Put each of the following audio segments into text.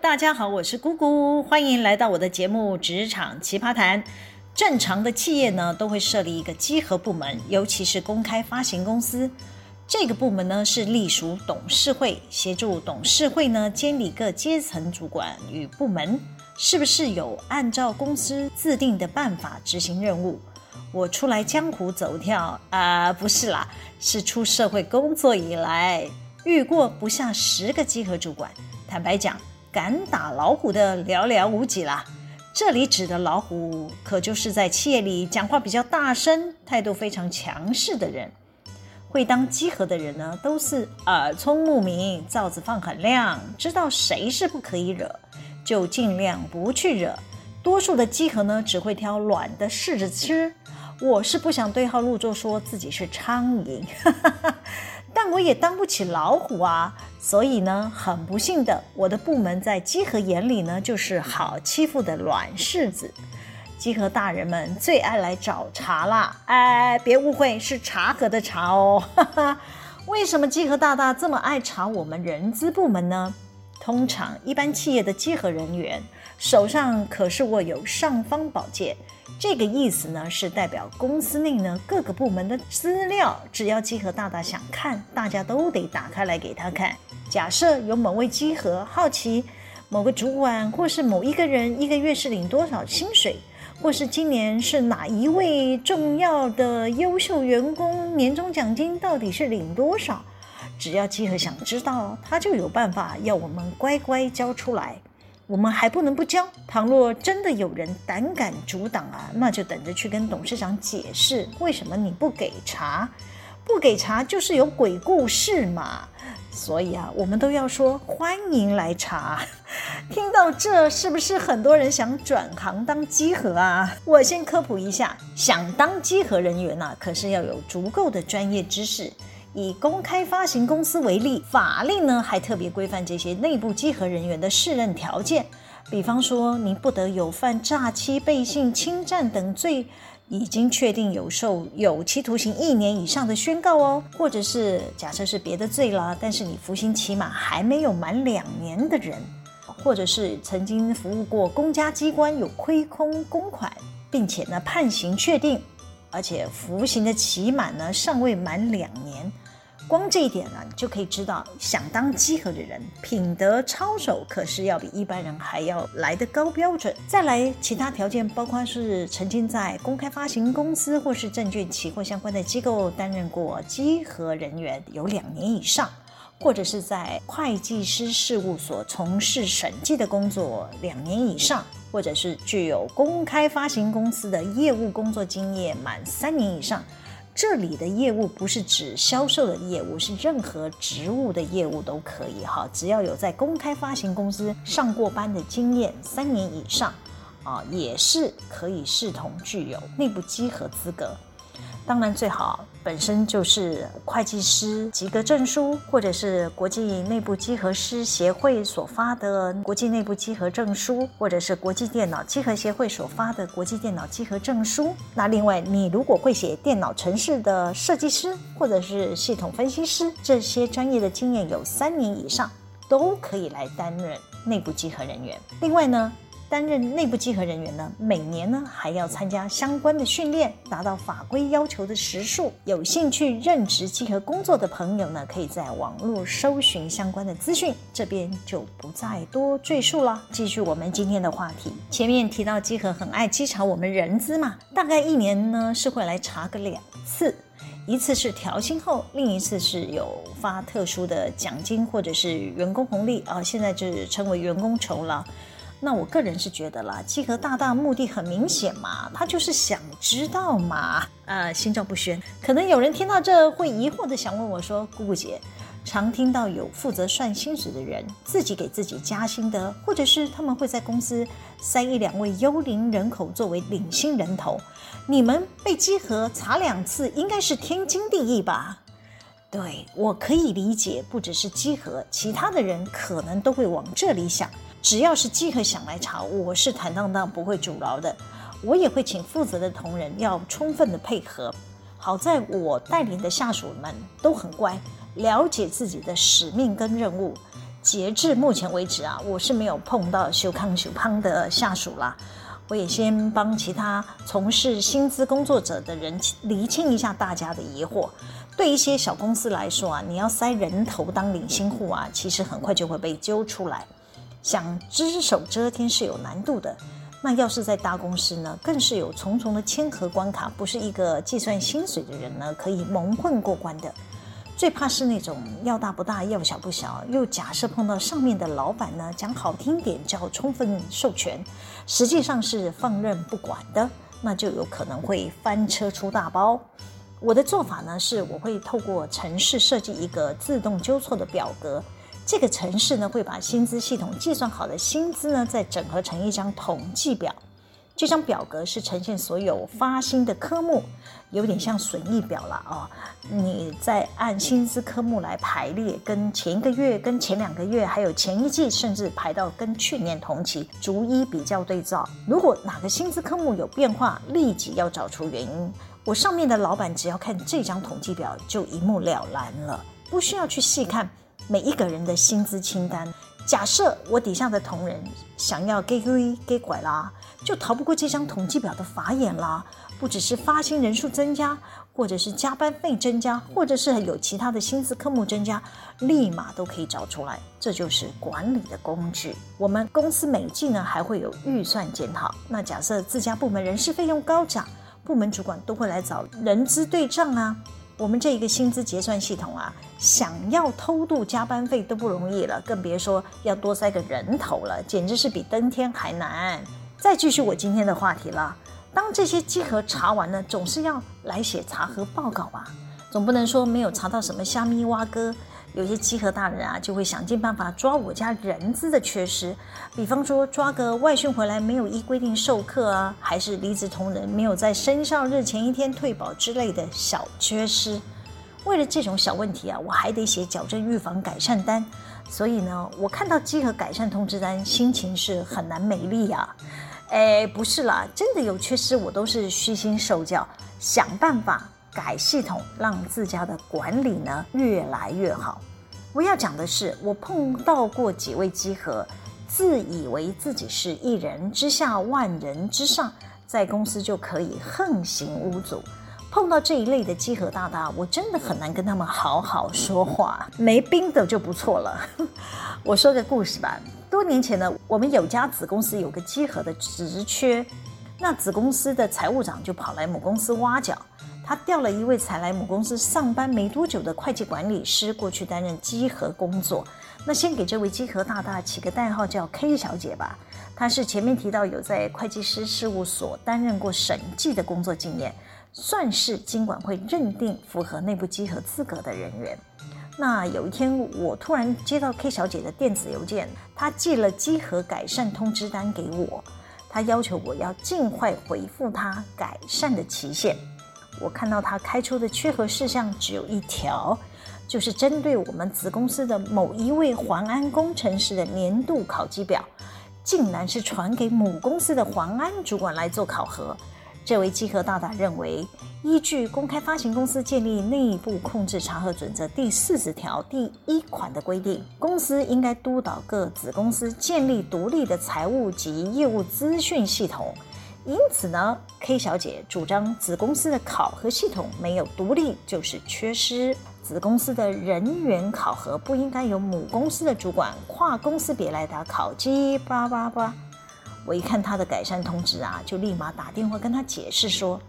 大家好，我是姑姑，欢迎来到我的节目《职场奇葩谈》。正常的企业呢，都会设立一个稽核部门，尤其是公开发行公司，这个部门呢是隶属董事会，协助董事会呢监理各阶层主管与部门是不是有按照公司自定的办法执行任务。我出来江湖走跳啊、不是啦，是出社会工作以来。遇过不下十个稽核主管，坦白讲，敢打老虎的寥寥无几啦。这里指的老虎，可就是在企业里讲话比较大声、态度非常强势的人。会当稽核的人呢，都是耳聪目明，罩子放很亮，知道谁是不可以惹，就尽量不去惹。多数的稽核呢，只会挑软的试着吃。我是不想对号入座，说自己是苍蝇。但我也当不起老虎啊，所以呢，很不幸的，我的部门在稽核眼里呢，就是好欺负的软柿子。稽核大人们最爱来找茬啦，哎，别误会，是查核的查哦。哈哈，为什么稽核大大这么爱查我们人资部门呢？通常一般企业的稽核人员手上可是握有尚方宝剑。这个意思呢，是代表公司内呢各个部门的资料，只要稽核大大想看，大家都得打开来给他看。假设有某位稽核好奇某个主管或是某一个人一个月是领多少薪水，或是今年是哪一位重要的优秀员工年终奖金到底是领多少，只要稽核想知道，他就有办法要我们乖乖交出来。我们还不能不交。倘若真的有人胆敢阻挡啊，那就等着去跟董事长解释，为什么你不给查？不给查就是有鬼故事嘛。所以啊，我们都要说欢迎来查。听到这，是不是很多人想转行当稽核啊？我先科普一下，想当稽核人员啊，可是要有足够的专业知识。以公开发行公司为例，法令呢还特别规范这些内部稽核人员的适任条件。比方说，你不得有犯诈欺、背信、侵占等罪，已经确定有受有期徒刑一年以上的宣告哦。或者是假设是别的罪啦，但是你服刑期满还没有满两年的人，或者是曾经服务过公家机关有亏空公款，并且呢判刑确定，而且服刑的期满呢尚未满两年。光这一点呢，就可以知道，想当稽核的人，品德操守可是要比一般人还要来得高标准。再来，其他条件包括是曾经在公开发行公司或是证券期货相关的机构担任过稽核人员有两年以上，或者是在会计师事务所从事审计的工作两年以上，或者是具有公开发行公司的业务工作经验满三年以上。这里的业务不是指销售的业务，是任何职务的业务都可以哈，只要有在公开发行公司上过班的经验三年以上，啊，也是可以视同具有内部稽核资格。当然，最好本身就是会计师及格证书，或者是国际内部稽核师协会所发的国际内部稽核证书，或者是国际电脑稽核协会所发的国际电脑稽核证书。那另外，你如果会写电脑程式的设计师，或者是系统分析师，这些专业的经验有三年以上，都可以来担任内部稽核人员。另外呢，担任内部稽核人员呢，每年呢还要参加相关的训练，达到法规要求的时数。有兴趣任职稽核工作的朋友呢，可以在网络搜寻相关的资讯，这边就不再多赘述了。继续我们今天的话题，前面提到稽核很爱稽查我们人资嘛，大概一年呢是会来查个两次，一次是调薪后，另一次是有发特殊的奖金或者是员工红利啊，现在就是称为员工酬了。那我个人是觉得啦，稽核大大目的很明显嘛，他就是想知道嘛，呃，心照不宣。可能有人听到这会疑惑的想问我说：“姑姑姐，常听到有负责算薪水的人自己给自己加薪的，或者是他们会在公司塞一两位幽灵人口作为领薪人头，你们被稽核查两次应该是天经地义吧？”对，我可以理解，不只是稽核，其他的人可能都会往这里想。只要是稽核想来查，我是坦荡荡不会阻挠的。我也会请负责的同仁要充分的配合。好在我带领的下属们都很乖，了解自己的使命跟任务，截至目前为止啊，我是没有碰到修康修胖的下属啦。我也先帮其他从事薪资工作者的人厘清一下大家的疑惑。对一些小公司来说啊，你要塞人头当领薪户啊，其实很快就会被揪出来。想只手遮天是有难度的，那要是在大公司呢，更是有重重的签核关卡，不是一个计算薪水的人呢可以蒙混过关的。最怕是那种要大不大，要小不小，又假设碰到上面的老板呢，讲好听点叫充分授权，实际上是放任不管的，那就有可能会翻车出大包。我的做法呢，是我会透过程式设计一个自动纠错的表格，这个城市呢会把薪资系统计算好的薪资呢再整合成一张统计表。这张表格是呈现所有发薪的科目，有点像损益表了啊、哦。你再按薪资科目来排列，跟前一个月、跟前两个月，还有前一季，甚至排到跟去年同期，逐一比较对照。如果哪个薪资科目有变化，立即要找出原因。我上面的老板只要看这张统计表，就一目了然了，不需要去细看每一个人的薪资清单。假设我底下的同仁想要给归给拐啦，就逃不过这张统计表的法眼啦。不只是发薪人数增加，或者是加班费增加，或者是有其他的薪资科目增加，立马都可以找出来。这就是管理的工具。我们公司每季呢还会有预算检讨。那假设自家部门人事费用高涨，部门主管都会来找人资对账啊。我们这一个薪资结算系统啊，想要偷渡加班费都不容易了，更别说要多塞个人头了，简直是比登天还难。再继续我今天的话题了，当这些稽核查完了，总是要来写查核报告吧，总不能说没有查到什么虾米蛙哥。有些稽核大人啊，就会想尽办法抓我家人资的缺失，比方说抓个外训回来没有依规定授课啊，还是离职同仁没有在生效日前一天退保之类的小缺失。为了这种小问题啊，我还得写矫正预防改善单。所以呢，我看到稽核改善通知单，心情是很难美丽呀、啊。哎，不是啦，真的有缺失，我都是虚心受教，想办法。改系统，让自家的管理呢越来越好。我要讲的是，我碰到过几位稽核，自以为自己是一人之下万人之上，在公司就可以横行无阻。碰到这一类的稽核大大，我真的很难跟他们好好说话。没兵的就不错了。我说个故事吧。多年前呢，我们有家子公司有个稽核的职缺，那子公司的财务长就跑来母公司挖角。他调了一位才来母公司上班没多久的会计管理师过去担任稽核工作。那先给这位稽核大大起个代号叫 K 小姐吧。她是前面提到有在会计师事务所担任过审计的工作经验，算是经管会认定符合内部稽核资格的人员。那有一天我突然接到 K 小姐的电子邮件，她寄了稽核改善通知单给我，她要求我要尽快回复她改善的期限。我看到他开出的缺核事项只有一条，就是针对我们子公司的某一位环安工程师的年度考绩表，竟然是传给母公司的环安主管来做考核。这位稽核大大认为，依据《公开发行公司建立内部控制查核准则》第四十条第一款的规定，公司应该督导各子公司建立独立的财务及业务资讯系统。因此呢，K 小姐主张子公司的考核系统没有独立就是缺失，子公司的人员考核不应该由母公司的主管跨公司别来打考绩，叭叭叭。我一看他的改善通知啊，就立马打电话跟他解释说，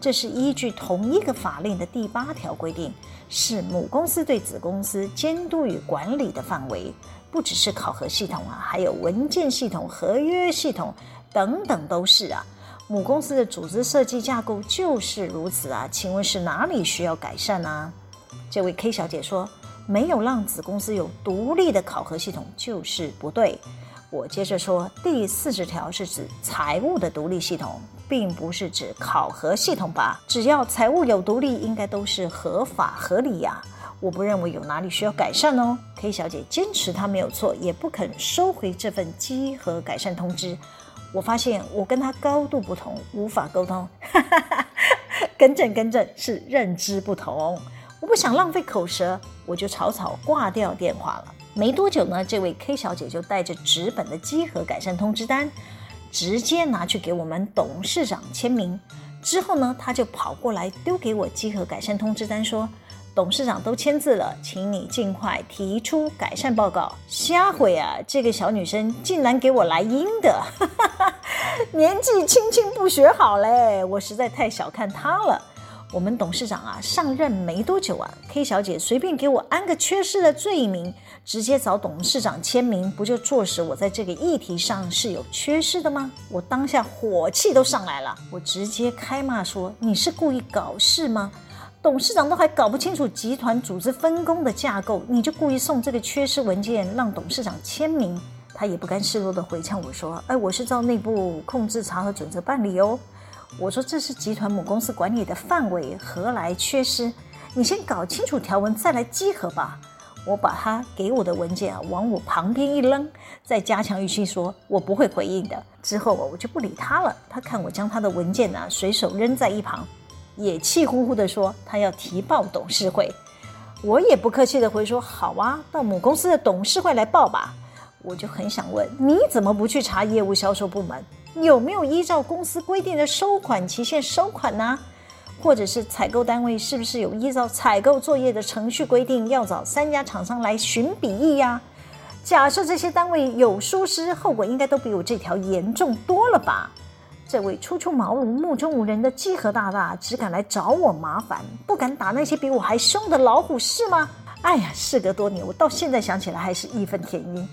这是依据同一个法令的第八条规定，是母公司对子公司监督与管理的范围，不只是考核系统啊，还有文件系统、合约系统等等都是啊。母公司的组织设计架构就是如此啊，请问是哪里需要改善呢、这位 K 小姐说，没有让子公司有独立的考核系统就是不对。我接着说，第四十条是指财务的独立系统，并不是指考核系统吧？只要财务有独立，应该都是合法合理呀、我不认为有哪里需要改善哦。K 小姐坚持她没有错，也不肯收回这份稽核改善通知。我发现我跟他高度不同，无法沟通。更正更正，是认知不同。我不想浪费口舌，我就草草挂掉电话了。没多久呢，这位 K 小姐就带着纸本的稽核改善通知单，直接拿去给我们董事长签名。之后呢，她就跑过来丢给我稽核改善通知单，说。董事长都签字了，请你尽快提出改善报告。下回啊，这个小女生竟然给我来阴的，年纪轻轻不学好嘞，我实在太小看她了。我们董事长啊，上任没多久啊，K 小姐随便给我安个缺失的罪名，直接找董事长签名，不就坐实我在这个议题上是有缺失的吗？我当下火气都上来了，我直接开骂说：“你是故意搞事吗？”董事长都还搞不清楚集团组织分工的架构，你就故意送这个缺失文件让董事长签名，他也不甘示弱的回呛我说：“哎，我是照内部控制查核准则办理哦。”我说：“这是集团母公司管理的范围，何来缺失？你先搞清楚条文再来稽核吧。”我把他给我的文件啊往我旁边一扔，再加强语气说：“我不会回应的。”之后我就不理他了。他看我将他的文件啊随手扔在一旁。也气呼呼地说：“他要提报董事会。”我也不客气地回说：“好啊，到母公司的董事会来报吧。”我就很想问：你怎么不去查业务销售部门有没有依照公司规定的收款期限收款呢？或者是采购单位是不是有依照采购作业的程序规定要找三家厂商来寻比例呀？假设这些单位有疏失，后果应该都比我这条严重多了吧？这位初出茅庐、目中无人的稽核大大，只敢来找我麻烦，不敢打那些比我还凶的老虎，是吗？哎呀，事隔多年，我到现在想起来还是义愤填膺。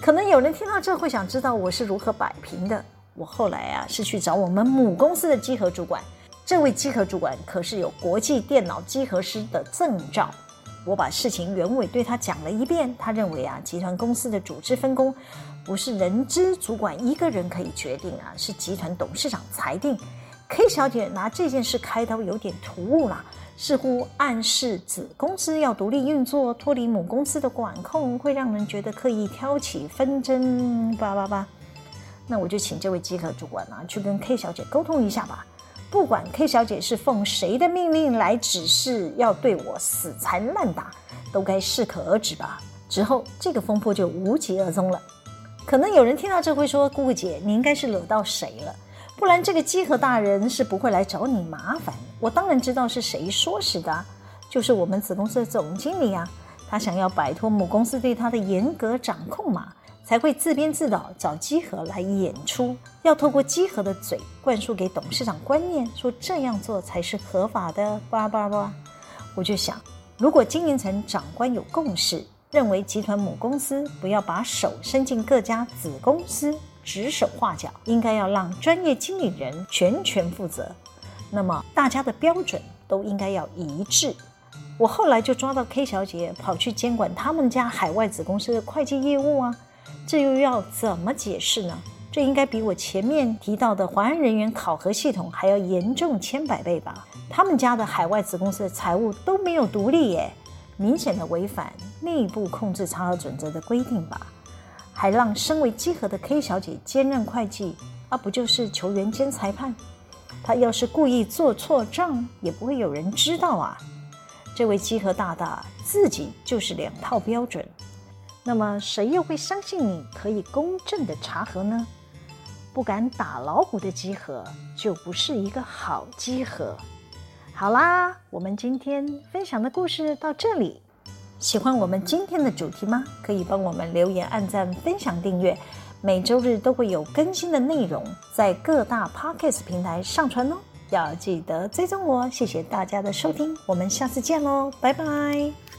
可能有人听到这会想知道我是如何摆平的。我后来啊，是去找我们母公司的稽核主管，这位稽核主管可是有国际电脑稽核师的证照。我把事情原委对他讲了一遍，他认为啊，集团公司的组织分工。不是人资主管一个人可以决定啊，是集团董事长裁定。K 小姐拿这件事开刀有点突兀啦，似乎暗示子公司要独立运作，脱离母公司的管控，会让人觉得刻意挑起纷争。叭叭叭，那我就请这位稽核主管啊，去跟 K 小姐沟通一下吧。不管 K 小姐是奉谁的命令来指示要对我死缠烂打，都该适可而止吧。之后这个风波就无疾而终了。可能有人听到这会说：“姑姑姐，你应该是惹到谁了？不然这个稽核大人是不会来找你麻烦。”我当然知道是谁唆使的，就是我们子公司的总经理啊。他想要摆脱母公司对他的严格掌控嘛，才会自编自导找稽核来演出，要透过稽核的嘴灌输给董事长观念，说这样做才是合法的。叭叭叭，我就想，如果经营层长官有共识。认为集团母公司不要把手伸进各家子公司指手画脚，应该要让专业经理人全权负责。那么大家的标准都应该要一致。我后来就抓到 K 小姐跑去监管他们家海外子公司的会计业务啊，这又要怎么解释呢？这应该比我前面提到的华安人员考核系统还要严重千百倍吧？他们家的海外子公司的财务都没有独立耶。明显的违反内部控制查核准则的规定吧，还让身为稽核的 K 小姐兼任会计，而、啊、不就是球员兼裁判？她要是故意做错账，也不会有人知道啊。这位稽核大大自己就是两套标准，那么谁又会相信你可以公正的查核呢？不敢打老虎的稽核，就不是一个好稽核。好啦，我们今天分享的故事到这里。喜欢我们今天的主题吗？可以帮我们留言、按赞、分享、订阅。每周日都会有更新的内容在各大 Podcast 平台上传哦。要记得追踪我。谢谢大家的收听，我们下次见喽，拜拜。